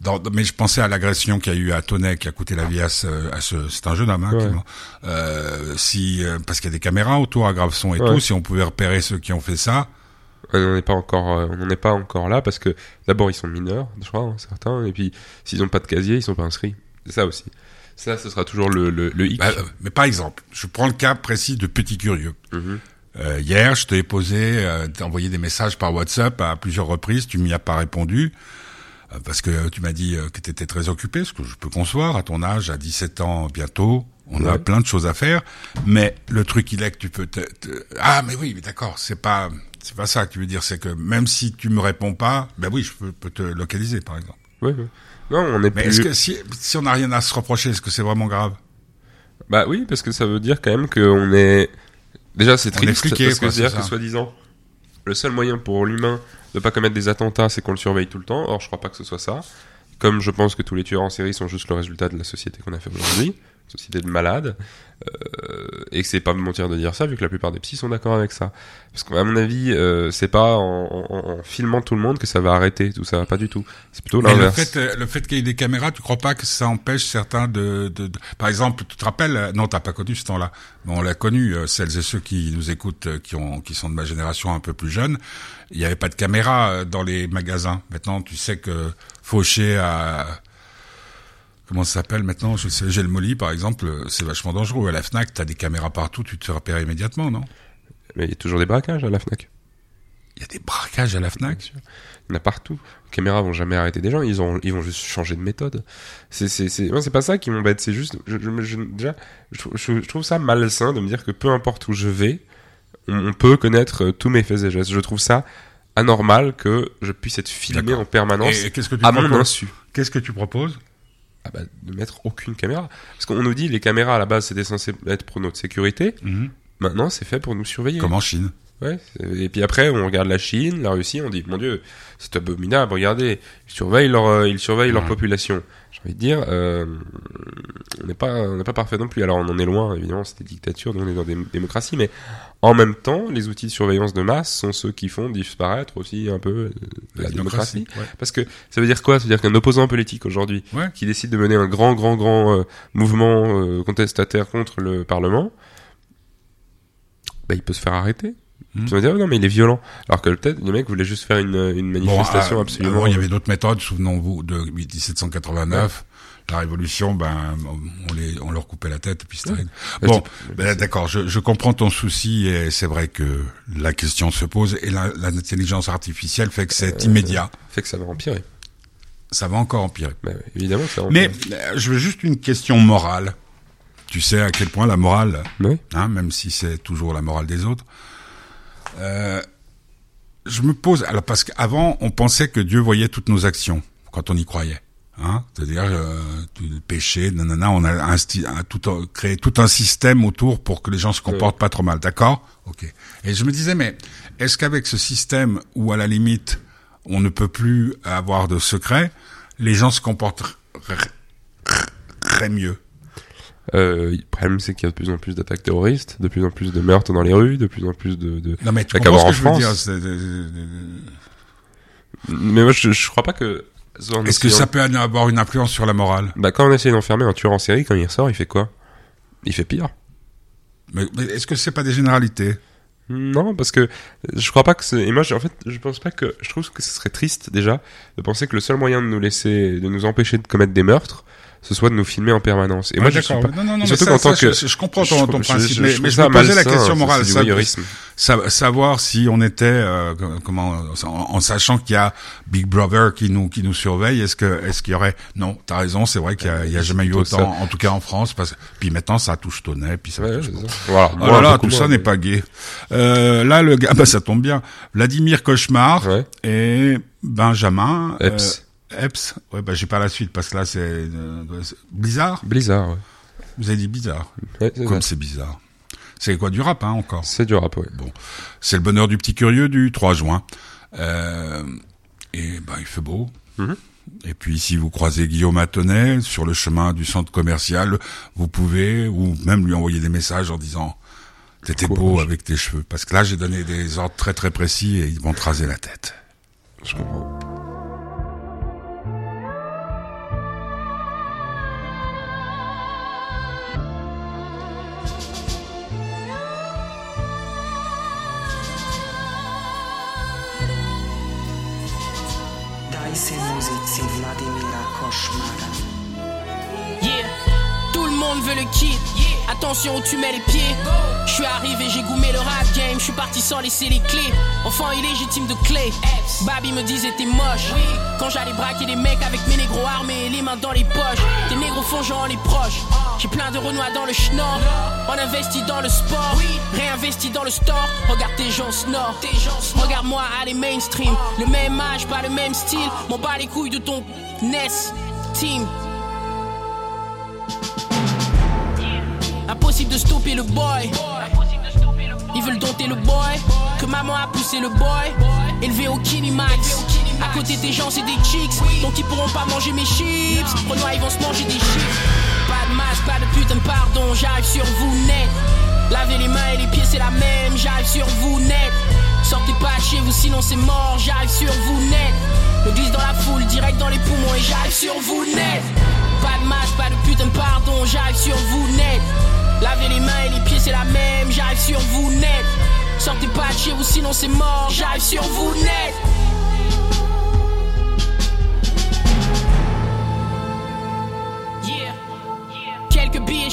dans- mais je pensais à l'agression qu'il y a eu à Tonnet, qui a coûté la vie à ce, à ce c'est un jeune homme, hein, Ouais. qui m'a- euh, si, euh, parce qu'il y a des caméras autour à Graveson et Ouais. tout, si on pouvait repérer ceux qui ont fait ça, on n'en est pas encore euh, on n'en est pas encore là parce que d'abord ils sont mineurs je crois hein, certains et puis s'ils ont pas de casier ils sont pas inscrits c'est ça aussi ça ce sera toujours le le, le hic bah, euh, mais par exemple, je prends le cas précis de Petit Curieux. Mhm. Euh, hier, je t'ai posé, euh, t'ai envoyé des messages par WhatsApp à plusieurs reprises, tu m'y as pas répondu. Euh, Parce que tu m'as dit euh, que tu étais très occupé, ce que je peux concevoir à ton âge, à 17 ans bientôt, on a plein de choses à faire. Mais le truc il est que tu peux te, te- ah mais oui, mais d'accord, c'est pas c'est pas ça que tu veux dire, c'est que même si tu me réponds pas, ben oui, je peux, peux te localiser par exemple. Ouais, ouais. non on est Mais plus est-ce que si si on n'a rien à se reprocher, est-ce que c'est vraiment grave? Bah oui, parce que ça veut dire quand même qu'on est. Déjà, c'est On est triste fliqué, parce que c'est-à-dire c'est que soi-disant, le seul moyen pour l'humain de pas commettre des attentats, c'est qu'on le surveille tout le temps. Or, je crois pas que ce soit ça. Comme je pense que tous les tueurs en série sont juste le résultat de la société qu'on a fait aujourd'hui, société de malades, euh, et que c'est pas me mentir de dire ça, vu que la plupart des psys sont d'accord avec ça. Parce qu'à mon avis, euh, c'est pas en, en- en filmant tout le monde que ça va arrêter tout ça, pas du tout. C'est plutôt le l'inverse. fait, euh, le fait qu'il y ait des caméras, tu crois pas que ça empêche certains de, de, de- par exemple, tu te rappelles, euh, non, t'as pas connu ce temps-là, on l'a connu, euh, celles et ceux qui nous écoutent, qui ont, qui sont de ma génération un peu plus jeune, il n'y avait pas de caméra dans les magasins. Maintenant, tu sais que Fauché à, comment ça s'appelle maintenant, je sais, j'ai le Molly, par exemple, euh, c'est vachement dangereux. À la Fnac, t'as des caméras partout, tu te fais repérer immédiatement, non? Mais il y a toujours des braquages à la Fnac. Il y a des braquages à la Fnac? Il y en a partout. Les caméras vont jamais arrêter des gens, ils, ont, ils vont juste changer de méthode. C'est, c'est, c'est, pas ça qui m'embête, c'est juste, je, je- je- déjà, je, trouve- je- je trouve ça malsain de me dire que peu importe où je vais, on, on peut connaître euh, tous mes faits et gestes. Je trouve ça anormal que je puisse être filmé D'accord. en permanence Et, et qu'est-ce que tu à mon insu. Qu'est-ce que tu proposes? Ah bah, de mettre aucune caméra. Parce qu'on nous dit les caméras à la base c'était censé être pour notre sécurité. Mhm. Maintenant c'est fait pour nous surveiller. Comme en Chine. Ouais. Et puis après, on regarde la Chine, la Russie, on dit, mon Dieu, c'est abominable, regardez, ils surveillent leur, euh, ils surveillent leur population. J'ai envie de dire, euh, on n'est pas, on n'est pas parfait non plus. Alors on en est loin, évidemment, c'est des dictatures, nous on est dans des démocraties, mais en même temps, les outils de surveillance de masse sont ceux qui font disparaître aussi un peu euh, la, démocratie. ouais. Parce que ça veut dire quoi? Ça veut dire qu'un opposant politique aujourd'hui Ouais. qui décide de mener un grand, grand, grand euh, mouvement euh, contestataire contre le Parlement, bah, il peut se faire arrêter. Mhm. Tu vas dire, non, mais il est violent. Alors que peut-être, le mec voulait juste faire une, une manifestation Bon, euh, absolument. avant, il y avait d'autres méthodes, souvenons-vous, de 1789. La Révolution, ben, on, les, on leur coupait la tête puis c'était Ouais. Bon, ben, d'accord, je, je comprends ton souci et c'est vrai que la question se pose et l'intelligence artificielle fait que c'est Euh, immédiat. fait que ça va empirer. Ça va encore empirer. Bah, évidemment, ça va Mais empirer. euh, je veux juste une question morale. Tu sais à quel point la morale, Oui. hein, même si c'est toujours la morale des autres. Euh, je me pose, alors parce qu'avant on pensait que Dieu voyait toutes nos actions quand on y croyait. Hein, C'est-à-dire euh, le péché, nanana, on a insti- un- tout, un- créé tout un système autour pour que les gens se comportent pas trop mal, d'accord? Ok. Et je me disais, mais est-ce qu'avec ce système où à la limite on ne peut plus avoir de secret, les gens se comporteraient mieux? Euh, le problème, c'est qu'il y a de plus en plus d'attaques terroristes, de plus en plus de meurtres dans les rues, de plus en plus de. de... Non mais tu comprends ce que je veux dire Mais moi, je, je crois pas que. Est-ce que ça peut avoir une influence sur la morale? Bah, quand on essaie d'enfermer un tueur en série, quand il ressort, il fait quoi? Il fait pire. Mais, mais est-ce que c'est pas des généralités? Non, parce que je crois pas que c'est. Et moi, en fait, je pense pas que. Je trouve que ce serait triste déjà de penser que le seul moyen de nous laisser, de nous empêcher de commettre des meurtres, ce soit de nous filmer en permanence. Et moi, je suis pas. Non, non, non, surtout qu'en tant que. je, comprends ton, principe, mais, je me posais la question morale. sa- savoir si on était, euh, comment, en, sachant qu'il y a Big Brother qui nous qui nous surveille, est-ce que est-ce qu'il y aurait Non, t'as raison, c'est vrai qu'il y a, il y a jamais eu autant, en tout cas en France. Parce, puis maintenant, ça touche ton nez, puis ça ça. Voilà. Oh tout ça n'est pas gay. Euh, là, le gars, bah, ça tombe bien. Vladimir Cauchemar et Benjamin euh, Epps. Epps. Ouais, bah j'ai pas la suite parce que là c'est euh, Blizzard. Blizzard, ouais. Vous avez dit bizarre. Ouais, Comme c'est bizarre. C'est quoi du rap, hein, encore? C'est du rap, ouais. Bon, c'est le bonheur du petit curieux du 3 juin. Euh, et ben il fait beau. Mhm. Et puis si vous croisez Guillaume Attonnet sur le chemin du centre commercial, vous pouvez ou même lui envoyer des messages en disant t'étais beau avec tes cheveux. Parce que là j'ai donné des ordres très très précis et ils vont te raser la tête. Je comprends. Attention où tu mets les pieds. Je suis arrivé, j'ai goumé le rap game. Je suis parti sans laisser les clés. Enfant illégitime de clé. Babi me disait t'es moche. Quand j'allais braquer des mecs avec mes négros armés et les mains dans les poches. Des négros fongeant les proches. J'ai plein de renois dans le schnorr. On investit dans le sport. Réinvesti dans le store. Regarde tes gens snore. Regarde-moi aller mainstream. Le même âge, pas le même style. M'en bats les couilles de ton NES. Team. De stopper le boy. Ils veulent dompter le boy. Que maman a poussé le boy. Élevé au Kinimax. À côté des gens, c'est des chicks. Donc ils pourront pas manger mes chips. Renoir, ils vont se manger des chips. Pas de masque, pas de putain pardon. J'arrive sur vous net. Lavez les mains et les pieds, c'est la même. J'arrive sur vous net. Sortez pas de chez vous, sinon c'est mort. J'arrive sur vous net. Le glisse dans la foule, direct dans les poumons. Et j'arrive sur vous net. Pas de masque, pas de putain pardon. J'arrive sur vous net. Lavez les mains et les pieds, c'est la même. J'arrive sur vous net. Sortez pas de chez vous, sinon c'est mort. J'arrive sur vous net.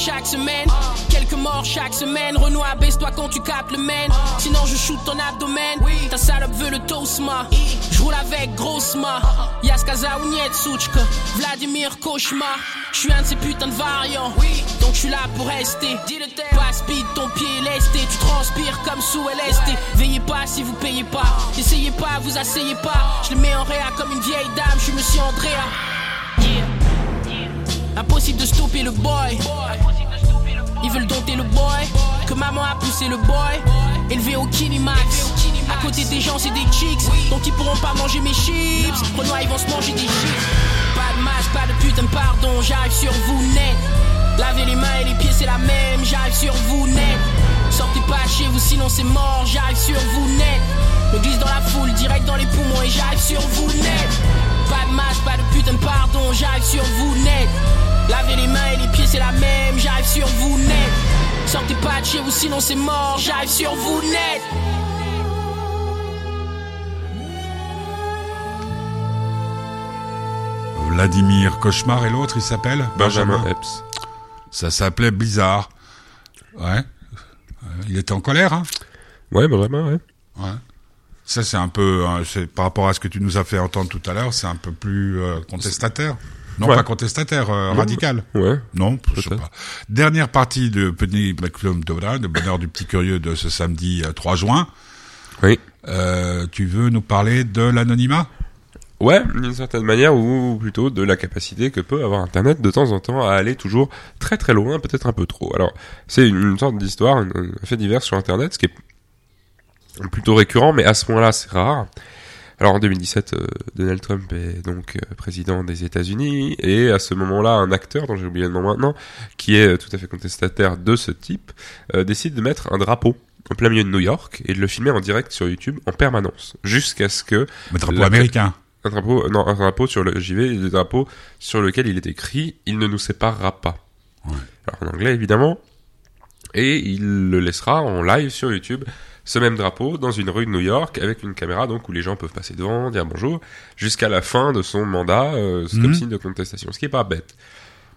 Chaque semaine, quelques morts chaque semaine. Renoir, baisse-toi quand tu captes le main. Sinon, je shoot ton abdomen. Ta salope veut le tosma. Je roule avec grossement. Yaskaza ou Nietsuchka. Vladimir Cauchemar. Je suis un de ces putains de variants. Donc je suis là pour rester. Pas speed, ton pied est lesté. Tu transpires comme sous LSD. Veillez pas si vous payez pas. Essayez pas, vous asseyez pas. Je le mets en réa comme une vieille dame. Je suis monsieur Andrea. Yeah. Impossible de stopper le boy. Ils veulent dompter le boy. Que maman a poussé le boy. élevé au Kinimax. À côté des gens, c'est des chicks, donc ils pourront pas manger mes chips. Renoir, ils vont se manger des chips. Pas de masque, pas de putain pardon, j'arrive sur vous net. Lavez les mains et les pieds, c'est la même, j'arrive sur vous net. Sortez pas chez vous, sinon c'est mort, j'arrive sur vous net. Me glisse dans la foule, direct dans les poumons et j'arrive sur vous net. Pas de masque, pas de putain pardon, j'arrive sur vous net. Lavez les mains et les pieds, c'est la même, j'arrive sur vous net. Sortez pas de chez vous, sinon c'est mort, j'arrive sur vous net. Vladimir Cauchemar et l'autre, il s'appelle Benjamin Epps. Ça s'appelait Blizzard. Ouais. Euh, Il était en colère, hein? Ouais, Benjamin, ouais. Ouais. Ça, c'est un peu, c'est par rapport à ce que tu nous as fait entendre tout à l'heure, c'est un peu plus euh, contestataire. Non, Ouais. pas contestataire, euh, radical. Ouais. Non, je sais pas. Dernière partie de Penny McClum le bonheur du petit curieux de ce samedi euh, 3 juin. Oui. Euh, tu veux nous parler de l'anonymat? Ouais, d'une certaine manière, ou plutôt de la capacité que peut avoir Internet de temps en temps à aller toujours très très loin, peut-être un peu trop. Alors, c'est une, une sorte d'histoire, un, un fait divers sur Internet, ce qui est plutôt récurrent, mais à ce moment-là, c'est rare. Alors en 2017, euh, Donald Trump est donc euh, président des États-Unis et à ce moment-là, un acteur dont j'ai oublié le nom maintenant, qui est euh, tout à fait contestataire de ce type, euh, décide de mettre un drapeau en plein milieu de New York et de le filmer en direct sur YouTube en permanence, jusqu'à ce que Le drapeau La- américain. un drapeau, non, un drapeau sur le, j'y vais, le drapeau sur lequel il est écrit, il ne nous séparera pas. Ouais. Alors en anglais évidemment. Et il le laissera en live sur YouTube, ce même drapeau, dans une rue de New York, avec une caméra donc où les gens peuvent passer devant, dire bonjour, jusqu'à la fin de son mandat, euh, c'est Mhm. comme signe de contestation, ce qui est pas bête.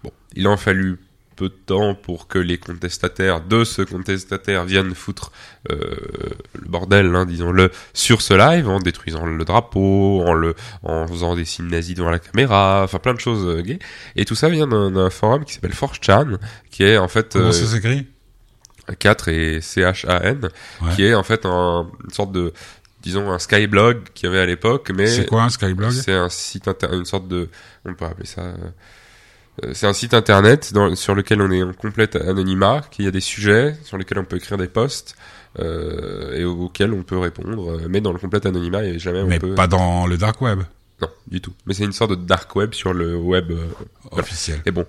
Bon, il en fallu peu de temps pour que les contestataires de ce contestataire viennent foutre euh, le bordel, hein, disons-le, sur ce live, en détruisant le drapeau, en le, en faisant des signes nazis devant la caméra, enfin plein de choses euh, gays. Et tout ça vient d'un d'un forum qui s'appelle 4chan, qui est en fait Comment ça s'écrit? 4 et C-H-A-N, Ouais. qui est en fait un, une sorte de, disons, un skyblog qu'il y avait à l'époque, mais C'est quoi un Skyblog? C'est un site inter une sorte de, on peut appeler ça, euh, euh, c'est un site internet dans- sur lequel on est en complète anonymat, qu'il y a des sujets sur lesquels on peut écrire des posts euh, et auxquels on peut répondre, mais dans le complet anonymat et jamais on Mais peut. pas dans le dark web? Non, du tout. Mais c'est une sorte de dark web sur le web. euh, Voilà. officiel. et bon,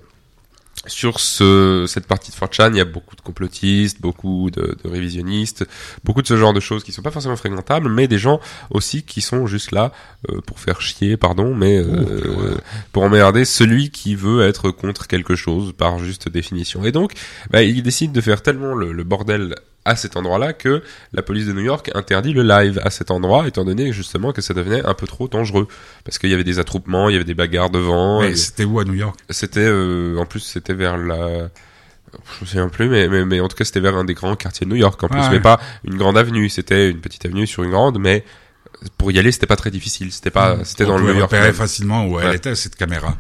sur ce, cette partie de 4chan, il y a beaucoup de complotistes, beaucoup de, de révisionnistes, beaucoup de ce genre de choses qui sont pas forcément fréquentables, mais des gens aussi qui sont juste là euh, pour faire chier, pardon, mais euh, ouais. pour emmerder celui qui veut être contre quelque chose par juste définition. Et donc, bah, il décide de faire tellement le, le bordel à cet endroit-là que la police de New York interdit le live à cet endroit, étant donné justement que ça devenait un peu trop dangereux. Parce qu'il y avait des attroupements, il y avait des bagarres devant. Mais et- c'était où à New York? C'était euh, en plus c'était vers la je me souviens plus mais, mais mais en tout cas c'était vers un des grands quartiers de New York en plus Ah ouais. mais pas une grande avenue c'était une petite avenue sur une grande mais pour y aller c'était pas très difficile. C'était pas Ah, c'était dans le repérer facilement où elle Ouais. était cette caméra.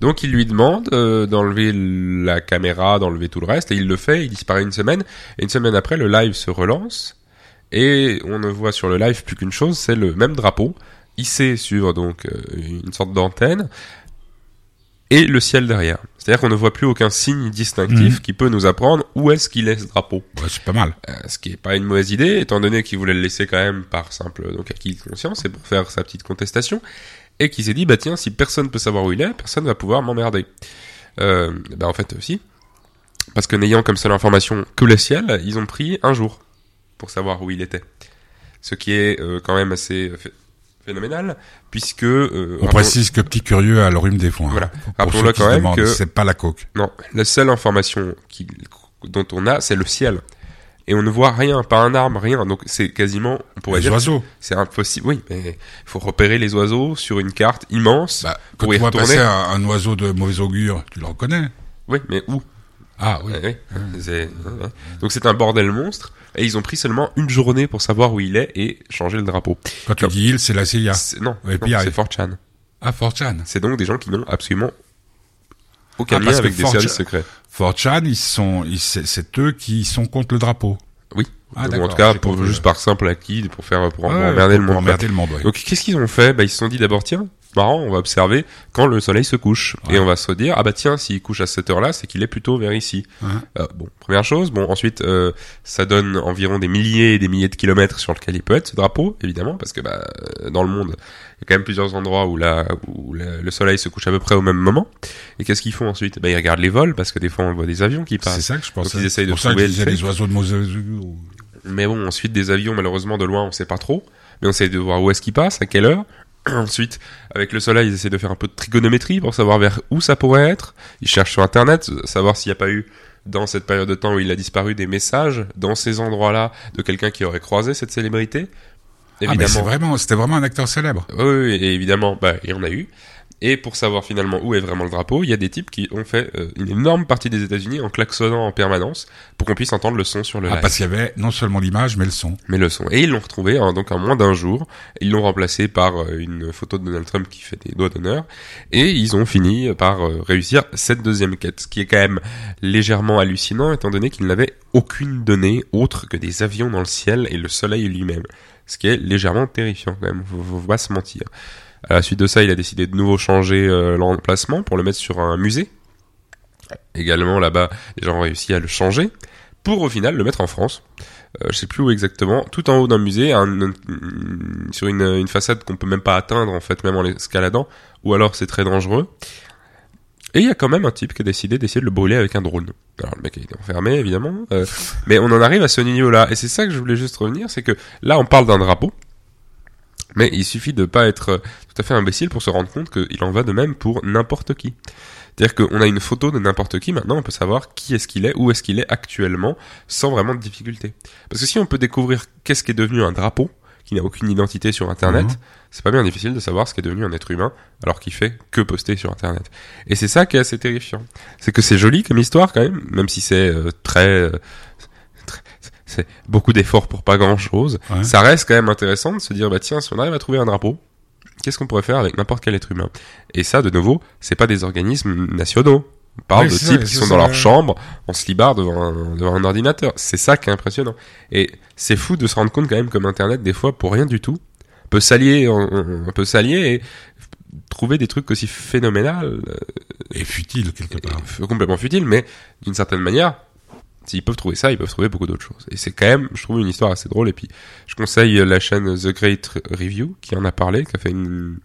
donc il lui demande euh, d'enlever la caméra d'enlever tout le reste et il le fait il disparaît une semaine. Et une semaine après le live se relance. Et on ne voit sur le live plus qu'une chose c'est le même drapeau hissé sur donc euh, une sorte d'antenne et le ciel derrière. C'est-à-dire qu'on ne voit plus aucun signe distinctif Mhm. qui peut nous apprendre où est-ce qu'il est ce drapeau. Ouais, c'est pas mal. Euh, ce qui est pas une mauvaise idée, étant donné qu'il voulait le laisser quand même par simple donc acquis de conscience et pour faire sa petite contestation, et qu'il s'est dit bah tiens si personne peut savoir où il est, personne va pouvoir m'emmerder. Euh, bah en fait aussi, parce que n'ayant comme seule information que le ciel, ils ont pris un jour pour savoir où il était, ce qui est euh, quand même assez phé- phénoménal puisque euh, On précise que petit curieux a le rhume des foins. Voilà. Pour Rappelons-le quand même que- c'est pas la coke. Non, la seule information qui, dont on a, c'est le ciel. Et on ne voit rien, pas un arbre, rien. Donc c'est quasiment, on pourrait Les dire, oiseaux. c'est impossible. Oui, mais il faut repérer les oiseaux sur une carte immense Bah, quand pour tu y vois retourner. passer un, un oiseau de mauvais augure, tu le reconnais. Oui, mais où? Ah oui. Ouais, ouais. C'est- ouais. Donc c'est un bordel monstre. Et ils ont pris seulement une journée pour savoir où il est et changer le drapeau. Quand tu dis il, c'est la CIA. Non, c'est ah, 4chan. Ah, 4chan. C'est donc des gens qui n'ont absolument aucun Ah, lien avec des 4chan services secrets. 4chan, ils sont, c'est eux qui sont contre le drapeau. Oui. Ah, Ou en tout cas, j'ai pour, compris. juste par simple acquis, pour faire pour Ouais, emmerder le monde. emmerder le monde, ouais. Donc qu'est-ce qu'ils ont fait? Bah, Ils se sont dit d'abord, tiens, marrant, on va observer quand le soleil se couche. Ouais. Et on va se dire, ah bah tiens, s'il couche à cette heure-là, c'est qu'il est plutôt vers ici. Ouais. Euh, bon, première chose. Bon, ensuite, euh, ça donne environ des milliers et des milliers de kilomètres sur lequel il peut être, ce drapeau, évidemment, parce que bah, euh, dans le monde, il y a quand même plusieurs endroits où, la, où la- le soleil se couche à peu près au même moment. Et qu'est-ce qu'ils font ensuite? Bah, Ils regardent les vols, parce que des fois, on voit des avions qui C'est passent. ça que je pensais. ils essayent de trouver le les oiseaux de Moses. ou- Mais bon, ensuite des avions, malheureusement de loin, on sait pas trop. Mais on essaie de voir où est-ce qu'ils passent, à quelle heure. Ensuite, avec le soleil, ils essaient de faire un peu de trigonométrie pour savoir vers où ça pourrait être. Ils cherchent sur Internet, savoir s'il n'y a pas eu, dans cette période de temps où il a disparu, des messages dans ces endroits-là de quelqu'un qui aurait croisé cette célébrité. Ah, mais c'est vraiment, c'était vraiment un acteur célèbre. Oui, oui, et évidemment, bah, il y en a eu. Et pour savoir finalement où est vraiment le drapeau, il y a des types qui ont fait euh, une énorme partie des États-Unis en klaxonnant en permanence pour qu'on puisse entendre le son sur le Ah, live. parce qu'il y avait non seulement l'image, mais le son. Mais le son. Et ils l'ont retrouvé hein, donc en moins d'un jour. Ils l'ont remplacé par euh, une photo de Donald Trump qui fait des doigts d'honneur. Et ils ont fini par euh, réussir cette deuxième quête, ce qui est quand même légèrement hallucinant étant donné qu'ils n'avaient aucune donnée autre que des avions dans le ciel et le soleil lui-même. Ce qui est légèrement terrifiant quand même, faut, faut pas se mentir. À la suite de ça, il a décidé de nouveau changer euh, l'emplacement pour le mettre sur un musée. Également là-bas, les gens ont réussi à le changer pour au final le mettre en France. Euh, je sais plus où exactement, tout en haut d'un musée, un- un- sur une, une façade qu'on peut même pas atteindre en fait, même en l'escaladant, ou alors c'est très dangereux. Et il y a quand même un type qui a décidé d'essayer de le brûler avec un drone. Alors le mec a été enfermé évidemment, euh, mais on en arrive à ce niveau-là. Et c'est ça que je voulais juste revenir, c'est que là on parle d'un drapeau, mais il suffit de pas être euh, tout à fait imbécile pour se rendre compte qu'il en va de même pour n'importe qui. C'est-à-dire qu'on a une photo de n'importe qui, maintenant on peut savoir qui est-ce qu'il est, où est-ce qu'il est actuellement, sans vraiment de difficulté. Parce que si on peut découvrir qu'est-ce qui est devenu un drapeau, qui n'a aucune identité sur Internet, Mhm. c'est pas bien difficile de savoir ce qui est devenu un être humain, alors qu'il fait que poster sur Internet. Et c'est ça qui est assez terrifiant. C'est que c'est joli comme histoire quand même, même si c'est euh, très... euh, très- c'est beaucoup d'efforts pour pas grand chose. Ouais. Ça reste quand même intéressant de se dire, bah tiens, si on arrive à trouver un drapeau, qu'est-ce qu'on pourrait faire avec n'importe quel être humain? Et ça, de nouveau, c'est pas des organismes nationaux. On parle Oui, de types qui sont dans leur chambre, en slibard devant un, devant un ordinateur. C'est ça qui est impressionnant. Et c'est fou de se rendre compte quand même comme Internet, des fois, pour rien du tout, peut s'allier, on, on- on peut s'allier et trouver des trucs aussi phénoménal, Et futile, quelque part. euh, complètement futile, mais d'une certaine manière, s'ils peuvent trouver ça, ils peuvent trouver beaucoup d'autres choses. Et c'est quand même, je trouve, une histoire assez drôle. Et puis, je conseille la chaîne The Great Review, qui en a parlé, qui a fait une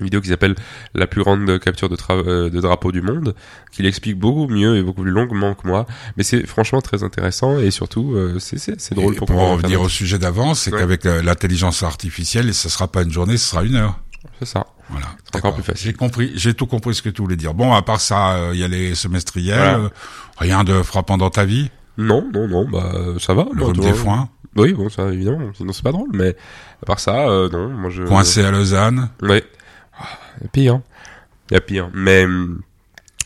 vidéo qui s'appelle La plus grande capture de, euh, de drapeau du monde, qui l'explique beaucoup mieux et beaucoup plus longuement que moi. Mais c'est franchement très intéressant et surtout, euh, c'est drôle Et pour pour comprendre revenir au sujet d'avant, c'est Ouais. qu'avec euh, l'intelligence artificielle, ce sera pas une journée, ce sera une heure. C'est ça. Voilà. encore D'accord. plus facile. J'ai compris, j'ai tout compris ce que tu voulais dire. Bon, à part ça, euh, il y a les semestriels. Voilà. euh, rien de frappant dans ta vie? Non, non, non, bah ça va. Le toi- des foins? Oui, bon, ça évidemment, sinon c'est pas drôle, mais à part ça, euh, non, moi je... Coincé à Lausanne? Ah, Il y a pire. Il y a pire. Mais hum,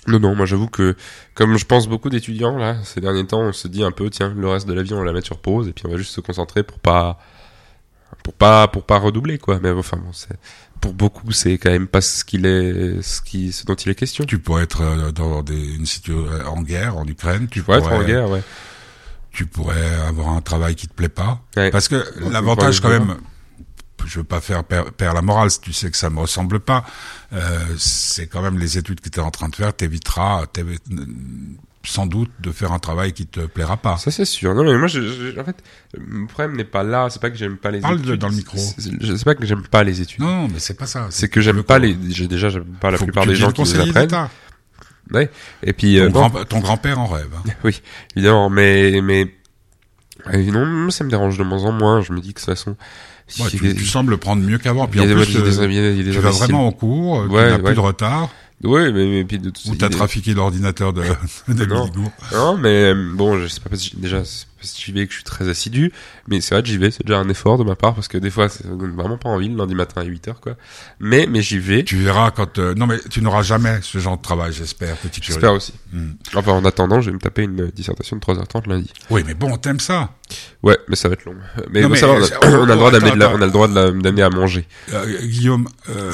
non, non, moi j'avoue que comme je pense beaucoup d'étudiants là, ces derniers temps, on se dit un peu, tiens, le reste de la vie on va la mettre sur pause et puis on va juste se concentrer pour pas pour pas pour pas redoubler quoi. Mais enfin bon, c'est pour beaucoup c'est quand même pas ce qu'il est, ce qui, ce dont il est question. Tu pourrais être euh, dans des, une situation en guerre en Ukraine. Tu Tu pourrais être en guerre, ouais. Tu pourrais avoir un travail qui te plaît pas. Ouais. Parce que l'avantage quand même, je veux pas faire per- perdre la morale, si tu sais que ça me ressemble pas, euh, c'est quand même les études que tu es en train de faire, t'éviteras t'évi- sans doute de faire un travail qui te plaira pas. Ça c'est sûr. Non mais moi, je, je- en fait, le problème n'est pas là. C'est pas que j'aime pas les Parle de- études. dans le micro. C'est pas que j'aime pas les études. Non, mais c'est pas ça. C'est que j'aime pas les. J'ai déjà j'aime pas la Faut plupart tu des gens qui les apprennent. Ouais. Et puis euh, Ton, non, grand, ton grand-père en rêve. hein. oui, évidemment, mais mais euh, non, ça me dérange de moins en moins. Je me dis que de toute façon, Ouais, tu, des- tu sembles le prendre mieux qu'avant. Puis en plus, des- euh, des- tu vas vraiment au cours, euh, tu Ouais, n'as ouais. plus de retard, Ouais, mais, mais puis de tout ou t'as trafiqué l'ordinateur de, de Non. Non, mais euh, bon, je sais pas j- déjà parce que j'y vais que je suis très assidu, mais c'est vrai que j'y vais, c'est déjà un effort de ma part parce que des fois ça donne vraiment pas envie le lundi matin à 8h quoi. Mais mais j'y vais. Tu verras quand... euh, non, mais tu n'auras jamais ce genre de travail, j'espère, petit. J'espère aussi. Hmm. Enfin, en attendant, je vais me taper une dissertation de 3h30 lundi. Oui, mais bon, t'aimes ça. Ouais, mais ça va être long. Mais, Non, bon, mais, ça va, on, euh, a, on a le droit d'amener on a le droit d'amener à manger. Euh, Guillaume, euh,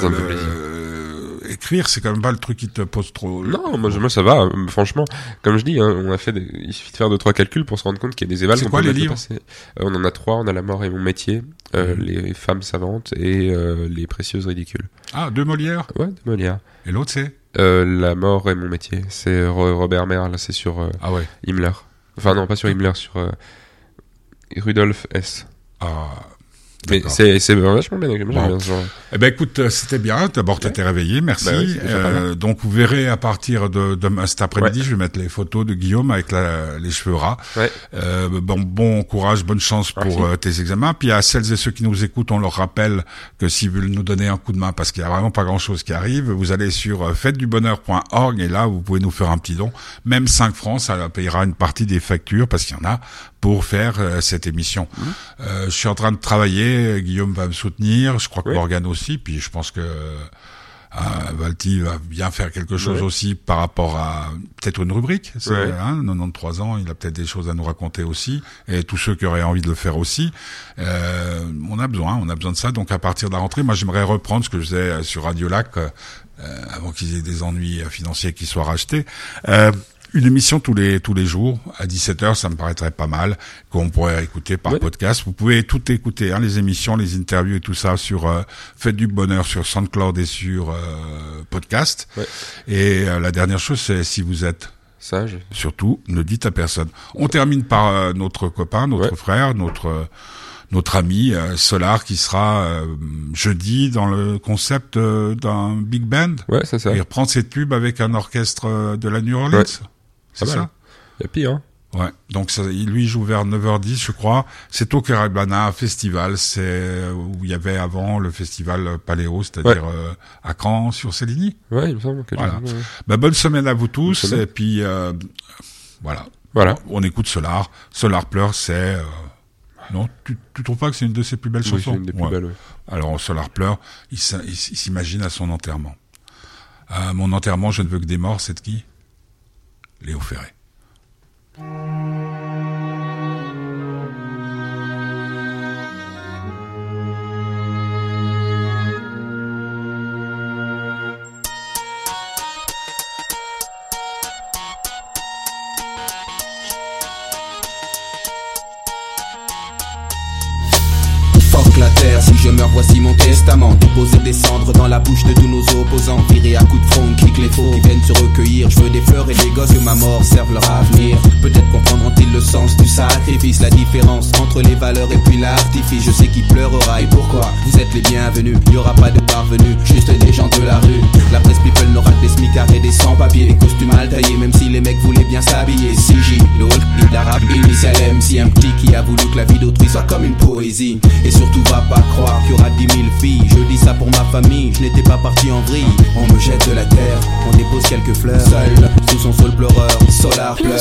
Écrire, c'est quand même pas le truc qui te pose trop... Non, moi, je- moi ça va. euh, Franchement, comme je dis, hein, on a fait, des- il suffit de faire deux trois calculs pour se rendre compte qu'il y a des évals C'est quoi peut les livres. Euh, on en a trois. On a la mort et mon métier, euh, Les femmes savantes et euh, Les précieuses ridicules. Ah, deux Molière. Ouais, de Molière. Et l'autre, c'est la mort est mon métier. C'est Ro- Robert Merle, c'est sur Ah ouais. Himmler. Enfin non, pas sur Himmler, sur Rudolf S. Ah. Mais c'est c'est vachement bien. J'aime Bon. bien ce genre. Eh ben écoute, euh, c'était bien. D'abord, t'étais réveillé, merci. Bah oui, Euh, donc vous verrez à partir de, de cet après-midi, je vais mettre les photos de Guillaume avec la- les cheveux ras. Ouais. Euh, bon, bon courage, bonne chance pour euh, tes examens. Puis à celles et ceux qui nous écoutent, on leur rappelle que s'ils veulent nous donner un coup de main, parce qu'il y a vraiment pas grand-chose qui arrive, vous allez sur euh, fêtedubonheur.org et là, vous pouvez nous faire un petit don. Même 5 francs, ça payera une partie des factures parce qu'il y en a pour faire cette émission. Mmh. Je suis en train de travailler, Guillaume va me soutenir, je crois que Oui. Morgane aussi, puis je pense que euh, Valti va bien faire quelque chose Ouais. aussi par rapport à peut-être une rubrique. C'est, Ouais. hein, 93 ans, il a peut-être des choses à nous raconter aussi, et tous ceux qui auraient envie de le faire aussi. Euh, on a besoin, on a besoin de ça. Donc à partir de la rentrée, moi j'aimerais reprendre ce que je faisais euh, sur Radio Lac euh, euh, avant qu'ils aient des ennuis euh, financiers qui soient rachetés. Euh, une émission tous les tous les jours à 17h, ça me paraîtrait pas mal qu'on pourrait écouter par Ouais. podcast. Vous pouvez tout écouter, hein, les émissions, les interviews et tout ça sur euh, Faites du bonheur sur SoundCloud et sur euh, podcast. Ouais. Et euh, la dernière chose, c'est si vous êtes Sage. surtout, ne dites à personne. On termine par euh, notre copain, notre frère, notre euh, notre ami euh, Solar qui sera euh, jeudi dans le concept d'un big band. Ouais, c'est ça. Il reprend ses tubes avec un orchestre de la New Orleans. C'est ça Il y a pire, hein. Ouais. Donc ça, lui il joue vers 9h10 je crois. C'est au Carabana Festival, c'est euh, où il y avait avant le festival Paléo, c'est-à-dire euh, à Caen sur Céligny. Ouais, il me semble que Voilà. ouais. Bah, bonne semaine à vous tous et puis euh, voilà. Voilà. On écoute Solar. Solar pleure, c'est euh, non, tu, tu trouves pas que c'est une de ses plus belles Oui, chansons c'est une des plus belles. Alors Solar pleure, il s'imagine à son enterrement. À mon enterrement, je ne veux que des morts, c'est de qui? Léo Ferré. Si je meurs, voici mon testament. Déposer des cendres dans la bouche de tous nos opposants. Virer à coups de front, kick les faux se recueillir. Je veux des fleurs et des gosses que ma mort serve leur avenir. Peut-être comprendront-ils le sens du sacrifice, la différence entre les valeurs et puis l'artifice. Je sais qui pleurera et pourquoi. Vous êtes les bienvenus, y aura pas de parvenus, juste des gens de la rue. La presse people n'aura que des smicards et des sans-papiers. Les costumes mal taillés, même si les mecs voulaient bien s'habiller. CJ, l'autre, d'arabe, initial MC, un petit qui a voulu que la vie d'autrui soit comme une poésie. Et surtout, va pas croire qu'il y aura dix mille filles. Je dis ça pour ma famille, je n'étais pas parti en vrille. On me jette de la terre, on dépose quelques fleurs. Seul, sous son sol pleureur, Solar pleure.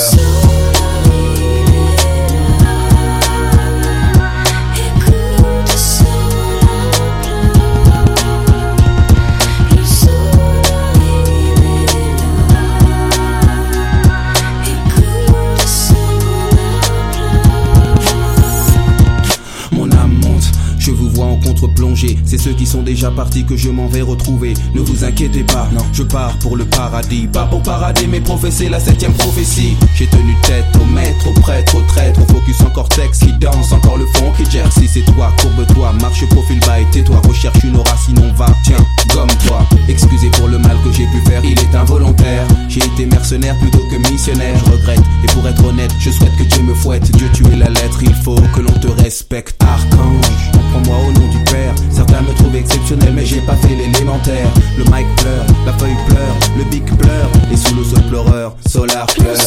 C'est ceux qui sont déjà partis que je m'en vais retrouver. Ne vous inquiétez pas, non, je pars pour le paradis. Pas pour parader, mais professer la septième prophétie. J'ai tenu tête au maître, au prêtre, au traître, au focus en cortex qui danse encore le fond qui gère. Si c'est toi, courbe-toi, marche profil bas et tais-toi. Recherche une aura, sinon va, tiens, gomme-toi. Excusez pour le mal que j'ai pu faire, il est involontaire. J'ai été mercenaire plutôt que missionnaire, je regrette. Et pour être honnête, je souhaite que Dieu me fouette. Dieu, tu la lettre, il faut que l'on te respecte. Archange, prends-moi au nom du Père. Certains me trouvent exceptionnel, mais j'ai pas fait l'élémentaire. Le mic pleure, la feuille pleure, le bic pleure. Et sous sol pleureur, Solar pleure.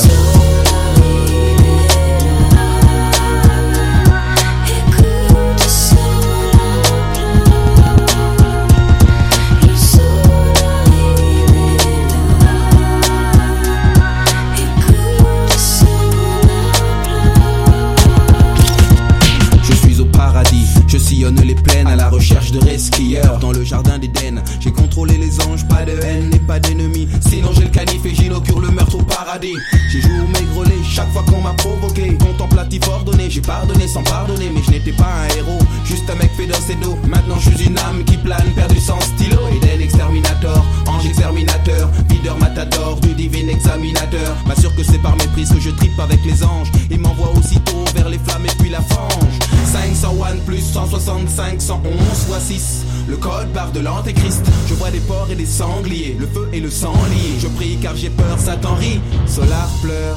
Sillonne les plaines à la recherche resquilleurs dans le jardin d'Éden. J'ai contrôlé les anges, pas de haine et pas d'ennemis. Sinon j'ai le canif et j'inaugure le meurtre au paradis. J'ai joué au maigrelé chaque fois qu'on m'a provoqué. Contemplatif ordonné, j'ai pardonné sans pardonner, mais je n'étais pas un héros, juste un mec fait d'os et d'eau. Maintenant je suis une âme qui plane, perdu sans stylo. Eden exterminator, ange exterminateur, videur matador du divin examinateur. M'assure que c'est par méprise que je tripe avec les anges et m'envoie aussitôt vers les flammes et puis la fange. 501 plus 165, 111 fois 6. Le code barre de l'antéchrist. Je vois des porcs et des sangliers, le feu et le sang liés. Je prie car j'ai peur, Satan rit. Solar pleure,